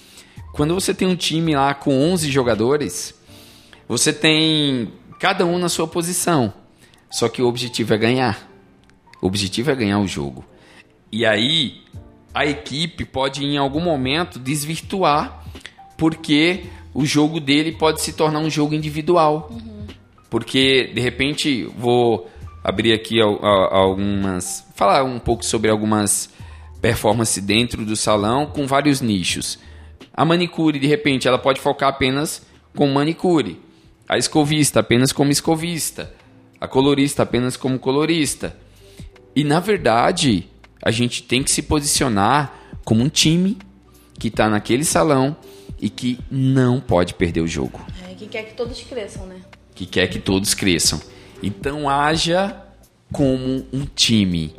Quando você tem um time lá com 11 jogadores, você tem cada um na sua posição. Só que o objetivo é ganhar. O objetivo é ganhar o jogo. E aí, a equipe pode em algum momento desvirtuar, porque o jogo dele pode se tornar um jogo individual. Porque, de repente, vou abrir aqui al- al- algumas. falar um pouco sobre algumas performances dentro do salão com vários nichos. A manicure, de repente, ela pode focar apenas com manicure. A escovista, apenas como escovista. A colorista, apenas como colorista. E na verdade, a gente tem que se posicionar como um time que está naquele salão e que não pode perder o jogo, É, que quer que todos cresçam, né? que quer que todos cresçam. Então haja como um time.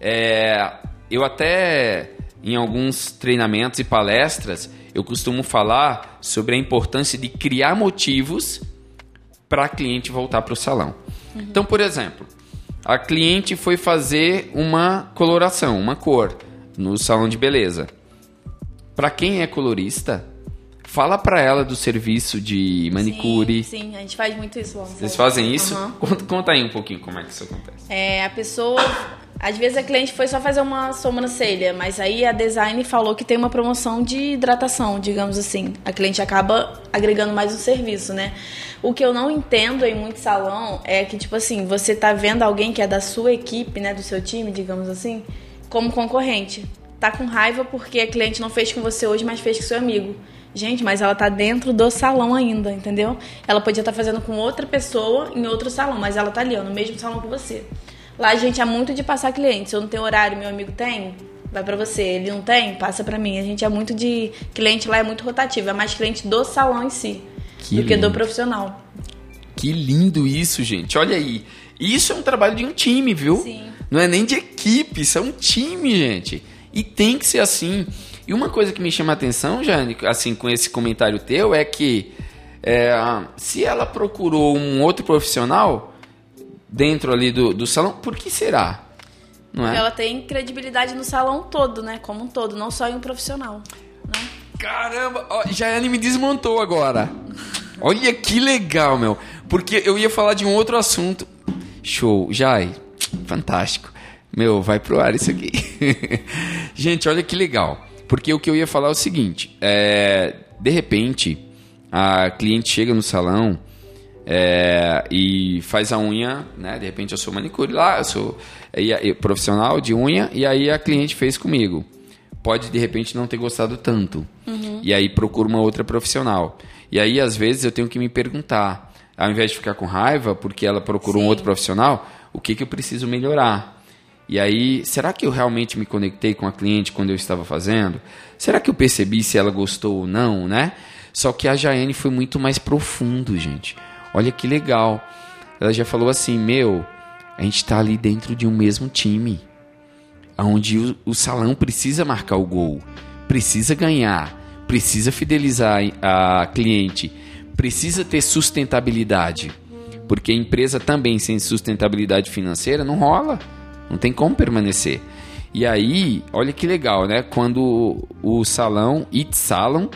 É, eu até em alguns treinamentos e palestras eu costumo falar sobre a importância de criar motivos para cliente voltar para o salão. Então, por exemplo, a cliente foi fazer uma coloração, uma cor no salão de beleza. Para quem é colorista, fala para ela do serviço de manicure. Sim, sim, a gente faz muito isso lá. Vocês fazem isso? Conta, conta aí um pouquinho como é que isso acontece. É, a pessoa. Às vezes a cliente foi só fazer uma sobrancelha, mas aí a design falou que tem uma promoção de hidratação, digamos assim. A cliente acaba agregando mais um serviço, né? O que eu não entendo em muito salão é que, tipo assim, você tá vendo alguém que é da sua equipe, né, do seu time, digamos assim, como concorrente. Tá com raiva porque a cliente não fez com você hoje, mas fez com seu amigo. Gente, mas ela tá dentro do salão ainda, entendeu? Ela podia estar fazendo com outra pessoa em outro salão, mas ela tá ali, ó, no mesmo salão que você. Lá a gente é muito de passar cliente. Se eu não tenho horário, meu amigo tem, vai pra você. Ele não tem, passa pra mim. A gente é muito de cliente lá é muito rotativo, é mais cliente do salão em si. que do lindo. que do profissional. Que lindo isso, gente. Olha aí. Isso é um trabalho de um time, viu? Sim. Não é nem de equipe, isso é um time, gente. E tem que ser assim. E uma coisa que me chama a atenção, Jane, assim, com esse comentário teu, é que é, se ela procurou um outro profissional dentro ali do, do salão, por que será? Não é? Ela tem credibilidade no salão todo, né? Como um todo, não só em um profissional. Né? Caramba, ó, Jaiane me desmontou agora. Olha que legal, meu. Porque eu ia falar de um outro assunto. Show. Jai, fantástico. Meu, vai pro ar isso aqui. Gente, olha que legal. Porque o que eu ia falar é o seguinte: é, de repente, a cliente chega no salão é, e faz a unha, né? De repente eu sou manicure lá, eu sou profissional de unha, e aí a cliente fez comigo. Pode de repente não ter gostado tanto. Uhum. E aí procura uma outra profissional. E aí, às vezes, eu tenho que me perguntar, ao invés de ficar com raiva porque ela procurou Sim. um outro profissional, o que, que eu preciso melhorar? E aí, será que eu realmente me conectei com a cliente quando eu estava fazendo? Será que eu percebi se ela gostou ou não, né? Só que a Jaiane foi muito mais profundo, gente. Olha que legal. Ela já falou assim: Meu, a gente está ali dentro de um mesmo time. Onde o, o salão precisa marcar o gol, precisa ganhar, precisa fidelizar a cliente, precisa ter sustentabilidade. Porque empresa também sem sustentabilidade financeira não rola, não tem como permanecer. E aí, olha que legal, né? Quando o salão, It Salon,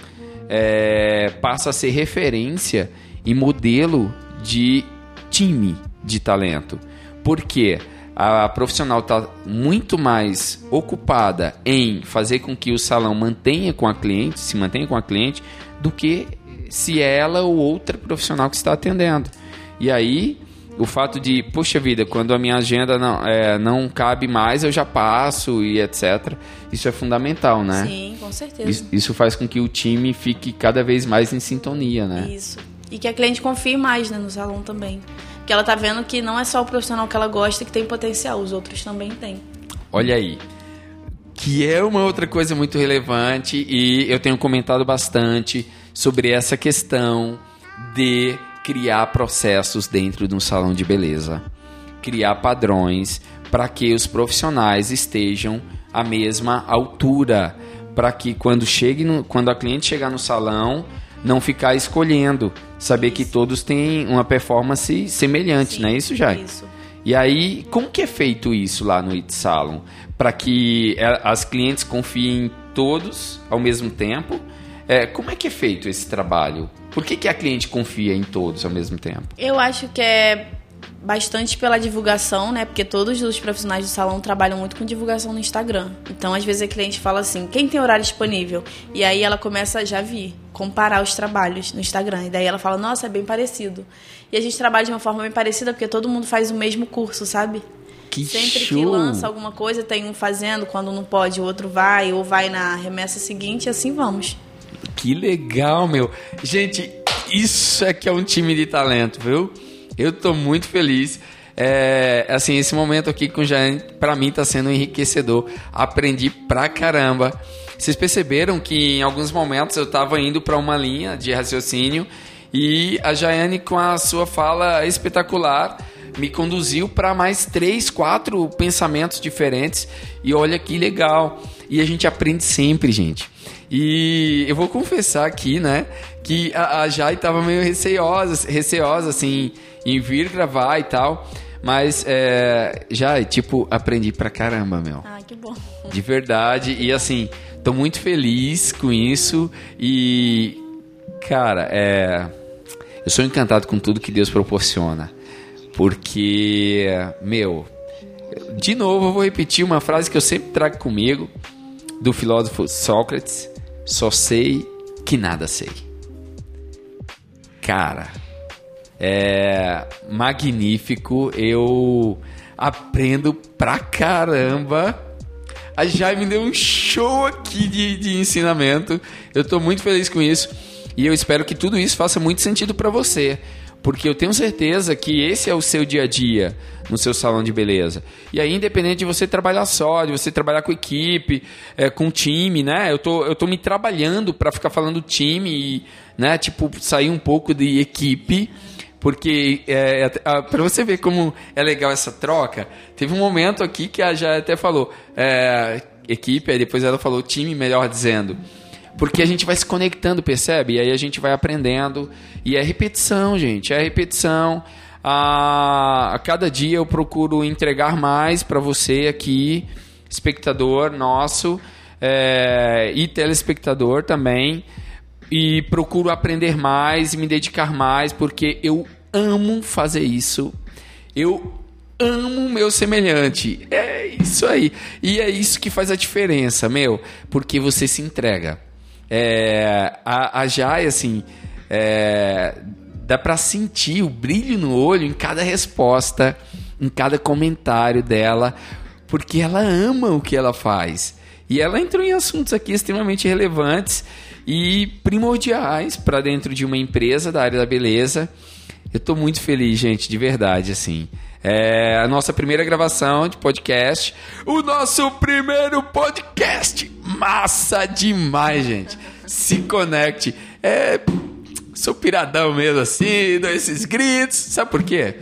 é, passa a ser referência e modelo de time de talento. Porque a profissional está muito mais ocupada em fazer com que o salão mantenha com a cliente, se mantenha com a cliente, do que se é ela ou outra profissional que está atendendo. E aí, o fato de, puxa vida, quando a minha agenda não, é, não cabe mais, eu já passo e etc. Isso é fundamental, né? Sim, com certeza. Isso, isso faz com que o time fique cada vez mais em sintonia, né? Isso. E que a cliente confie mais né, no salão também. Que ela tá vendo que não é só o profissional que ela gosta que tem potencial, os outros também têm. Olha aí. Que é uma outra coisa muito relevante e eu tenho comentado bastante sobre essa questão de criar processos dentro de um salão de beleza, criar padrões para que os profissionais estejam à mesma altura, para que quando chegue no, quando a cliente chegar no salão, não ficar escolhendo, saber isso. que todos têm uma performance semelhante, Sim, não é isso, Jai? Isso. E aí, como que é feito isso lá no It Salon? Para que as clientes confiem em todos ao mesmo tempo? É, como é que é feito esse trabalho? Por que, que a cliente confia em todos ao mesmo tempo? Eu acho que é bastante pela divulgação, né? Porque todos os profissionais do salão trabalham muito com divulgação no Instagram. Então, às vezes a cliente fala assim: "Quem tem horário disponível?" E aí ela começa a já vir comparar os trabalhos no Instagram. E daí ela fala: "Nossa, é bem parecido". E a gente trabalha de uma forma bem parecida porque todo mundo faz o mesmo curso, sabe? Que Sempre show. que lança alguma coisa, tem um fazendo, quando não pode, o outro vai, ou vai na remessa seguinte, e assim vamos. Que legal, meu. Gente, isso é que é um time de talento, viu? Eu tô muito feliz. É, assim, esse momento aqui com o Jane, para mim tá sendo enriquecedor. Aprendi pra caramba. Vocês perceberam que em alguns momentos eu estava indo para uma linha de raciocínio e a Jaiane, com a sua fala espetacular, me conduziu para mais três, quatro pensamentos diferentes. E olha que legal. E a gente aprende sempre, gente. E eu vou confessar aqui, né, que a, a Jai estava meio receosa, receosa, assim, em vir gravar e tal. Mas é, já, tipo, aprendi pra caramba, meu. Ah, que bom. De verdade. E assim, tô muito feliz com isso. E, cara, é. Eu sou encantado com tudo que Deus proporciona. Porque, meu, de novo eu vou repetir uma frase que eu sempre trago comigo, do filósofo Sócrates: Só sei que nada sei. Cara, é magnífico. Eu aprendo pra caramba. A Jaime deu um show aqui de, de ensinamento. Eu tô muito feliz com isso. E eu espero que tudo isso faça muito sentido para você. Porque eu tenho certeza que esse é o seu dia a dia no seu salão de beleza. E aí, independente de você trabalhar só, de você trabalhar com equipe, é, com time, né? Eu tô, eu tô me trabalhando para ficar falando time e, né? Tipo, sair um pouco de equipe. Porque, é, para você ver como é legal essa troca, teve um momento aqui que a já até falou é, equipe, aí depois ela falou time, melhor dizendo. Porque a gente vai se conectando, percebe? E aí a gente vai aprendendo. E é repetição, gente. É repetição. A, a cada dia eu procuro entregar mais para você aqui, espectador nosso é, e telespectador também. E procuro aprender mais e me dedicar mais, porque eu amo fazer isso. Eu amo meu semelhante. É isso aí. E é isso que faz a diferença, meu. Porque você se entrega. É, a, a Jai, assim, é, dá para sentir o brilho no olho em cada resposta, em cada comentário dela, porque ela ama o que ela faz. E ela entrou em assuntos aqui extremamente relevantes e primordiais para dentro de uma empresa da área da beleza. Eu estou muito feliz, gente, de verdade, assim. É a nossa primeira gravação de podcast. O nosso primeiro podcast. Massa demais, gente. Se conecte. É, sou piradão mesmo assim, dou esses gritos. Sabe por quê?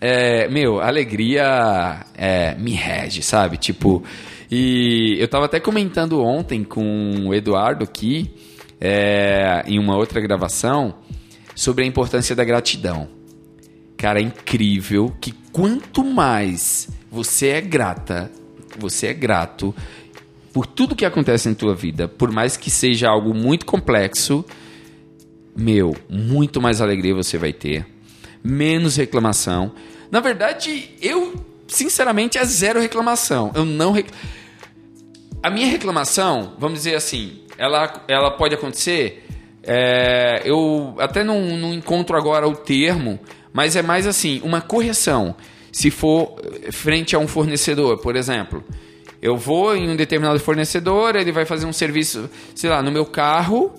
É, meu, alegria é, me rege, sabe? Tipo, e eu tava até comentando ontem com o Eduardo aqui, é, em uma outra gravação, sobre a importância da gratidão. Cara, é incrível que quanto mais você é grata, você é grato por tudo que acontece em tua vida, por mais que seja algo muito complexo, meu, muito mais alegria você vai ter, menos reclamação. Na verdade, eu sinceramente é zero reclamação. Eu não rec... a minha reclamação, vamos dizer assim, ela, ela pode acontecer. É, eu até não, não encontro agora o termo, mas é mais assim, uma correção. Se for frente a um fornecedor, por exemplo, eu vou em um determinado fornecedor, ele vai fazer um serviço, sei lá, no meu carro,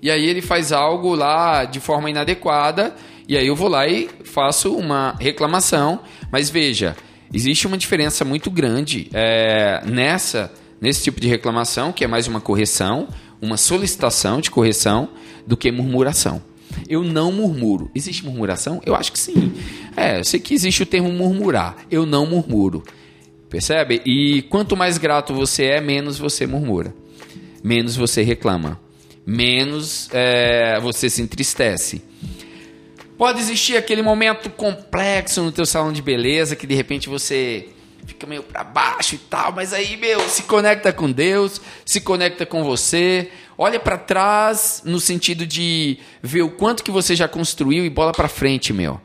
e aí ele faz algo lá de forma inadequada, e aí eu vou lá e faço uma reclamação. Mas veja, existe uma diferença muito grande é, nessa nesse tipo de reclamação, que é mais uma correção, uma solicitação de correção, do que murmuração. Eu não murmuro. Existe murmuração? Eu acho que sim. É, eu sei que existe o termo murmurar. Eu não murmuro. Percebe? E quanto mais grato você é, menos você murmura. Menos você reclama. Menos é, você se entristece. Pode existir aquele momento complexo no teu salão de beleza que de repente você fica meio para baixo e tal, mas aí, meu, se conecta com Deus, se conecta com você, olha para trás no sentido de ver o quanto que você já construiu e bola para frente, meu.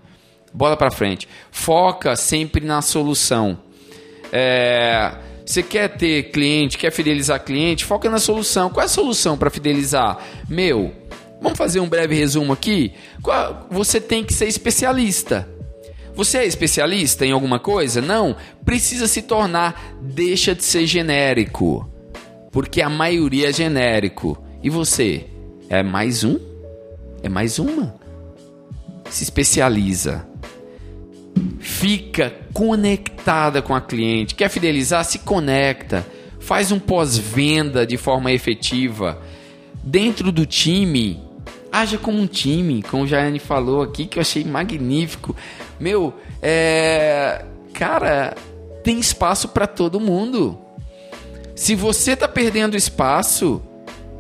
Bola para frente. Foca sempre na solução. É, você quer ter cliente, quer fidelizar cliente, foca na solução. Qual é a solução para fidelizar? Meu, vamos fazer um breve resumo aqui. Você tem que ser especialista. Você é especialista em alguma coisa? Não. Precisa se tornar. Deixa de ser genérico porque a maioria é genérico. E você? É mais um? É mais uma? Se especializa. Fica conectada com a cliente. Quer fidelizar? Se conecta. Faz um pós-venda de forma efetiva. Dentro do time, haja como um time, como o Jaiane falou aqui, que eu achei magnífico. Meu, é. Cara, tem espaço para todo mundo. Se você está perdendo espaço,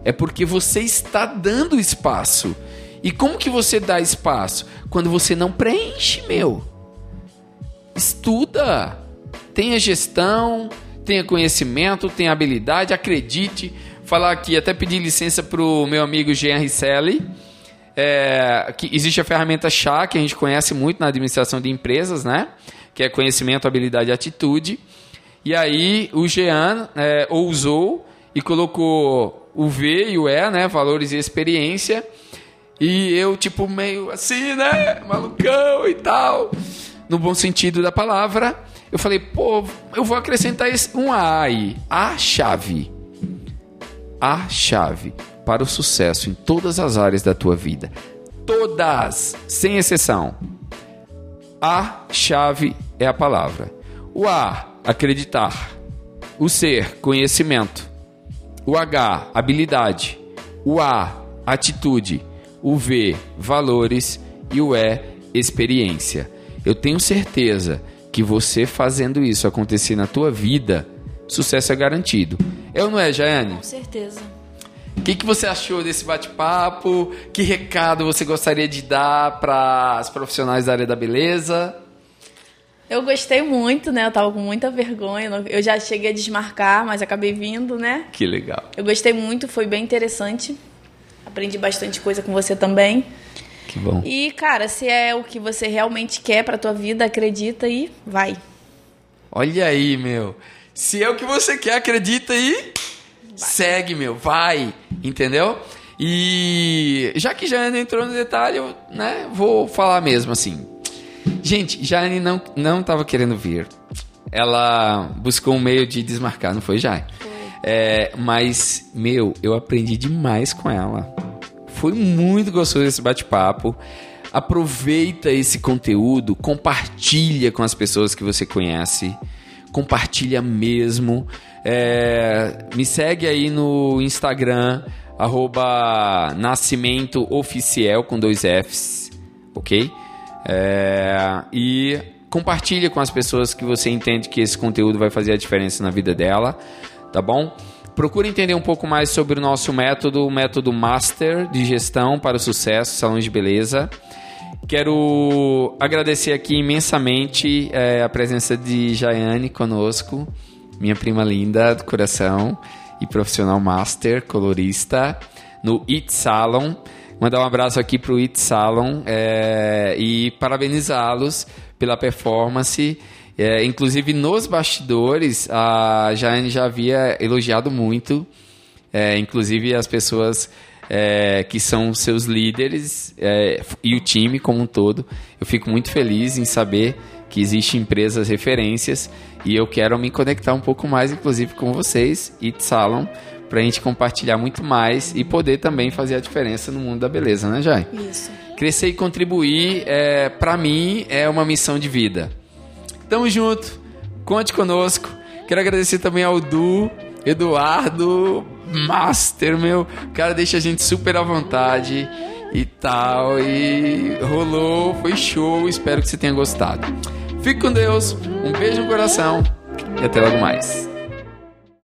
é porque você está dando espaço. E como que você dá espaço? Quando você não preenche, meu. Estuda. Tenha gestão, tenha conhecimento, tenha habilidade, acredite. Falar aqui, até pedir licença para o meu amigo Jean Risselli. É, que existe a ferramenta chá que a gente conhece muito na administração de empresas, né? Que é conhecimento, habilidade e atitude. E aí o Jean é, ousou e colocou o V e o E, né? Valores e experiência. E eu, tipo, meio assim, né? Malucão e tal. No bom sentido da palavra. Eu falei, pô, eu vou acrescentar esse, um A aí. A chave. A chave para o sucesso em todas as áreas da tua vida. Todas, sem exceção. A chave é a palavra. O A, acreditar. O ser, conhecimento. O H, habilidade. O A, atitude. O V, valores. E o E, experiência. Eu tenho certeza que você fazendo isso acontecer na tua vida, sucesso é garantido. Eu é não é, Jaiane? Com certeza. O que, que você achou desse bate-papo? Que recado você gostaria de dar para as profissionais da área da beleza? Eu gostei muito, né? Eu tava com muita vergonha. Eu já cheguei a desmarcar, mas acabei vindo, né? Que legal. Eu gostei muito, foi bem interessante. Aprendi bastante coisa com você também. Que bom. E, cara, se é o que você realmente quer pra tua vida, acredita e vai. Olha aí, meu. Se é o que você quer, acredita e vai. segue, meu. Vai. Entendeu? E já que Jane entrou no detalhe, eu né, vou falar mesmo assim. Gente, Jane não, não tava querendo vir. Ela buscou um meio de desmarcar, não foi? Foi. É, mas, meu, eu aprendi demais com ela. Foi muito gostoso esse bate-papo. Aproveita esse conteúdo, compartilha com as pessoas que você conhece, compartilha mesmo. É, me segue aí no Instagram, arroba com dois Fs, ok? É, e compartilha com as pessoas que você entende que esse conteúdo vai fazer a diferença na vida dela, tá bom? Procure entender um pouco mais sobre o nosso método, o método Master de Gestão para o Sucesso, Salão de Beleza. Quero agradecer aqui imensamente é, a presença de Jaiane conosco, minha prima linda do coração e profissional master, colorista, no It Salon. Mandar um abraço aqui para o It Salon é, e parabenizá-los pela performance. É, inclusive nos bastidores, a Jane já havia elogiado muito, é, inclusive as pessoas é, que são seus líderes é, e o time como um todo. Eu fico muito feliz em saber que existem empresas referências e eu quero me conectar um pouco mais, inclusive com vocês, It Salon, para a gente compartilhar muito mais e poder também fazer a diferença no mundo da beleza, né, Jai? Isso. Crescer e contribuir, é, para mim, é uma missão de vida. Tamo junto, conte conosco. Quero agradecer também ao Du, Eduardo, Master, meu. O cara deixa a gente super à vontade e tal. E rolou, foi show. Espero que você tenha gostado. Fique com Deus, um beijo no coração e até logo mais.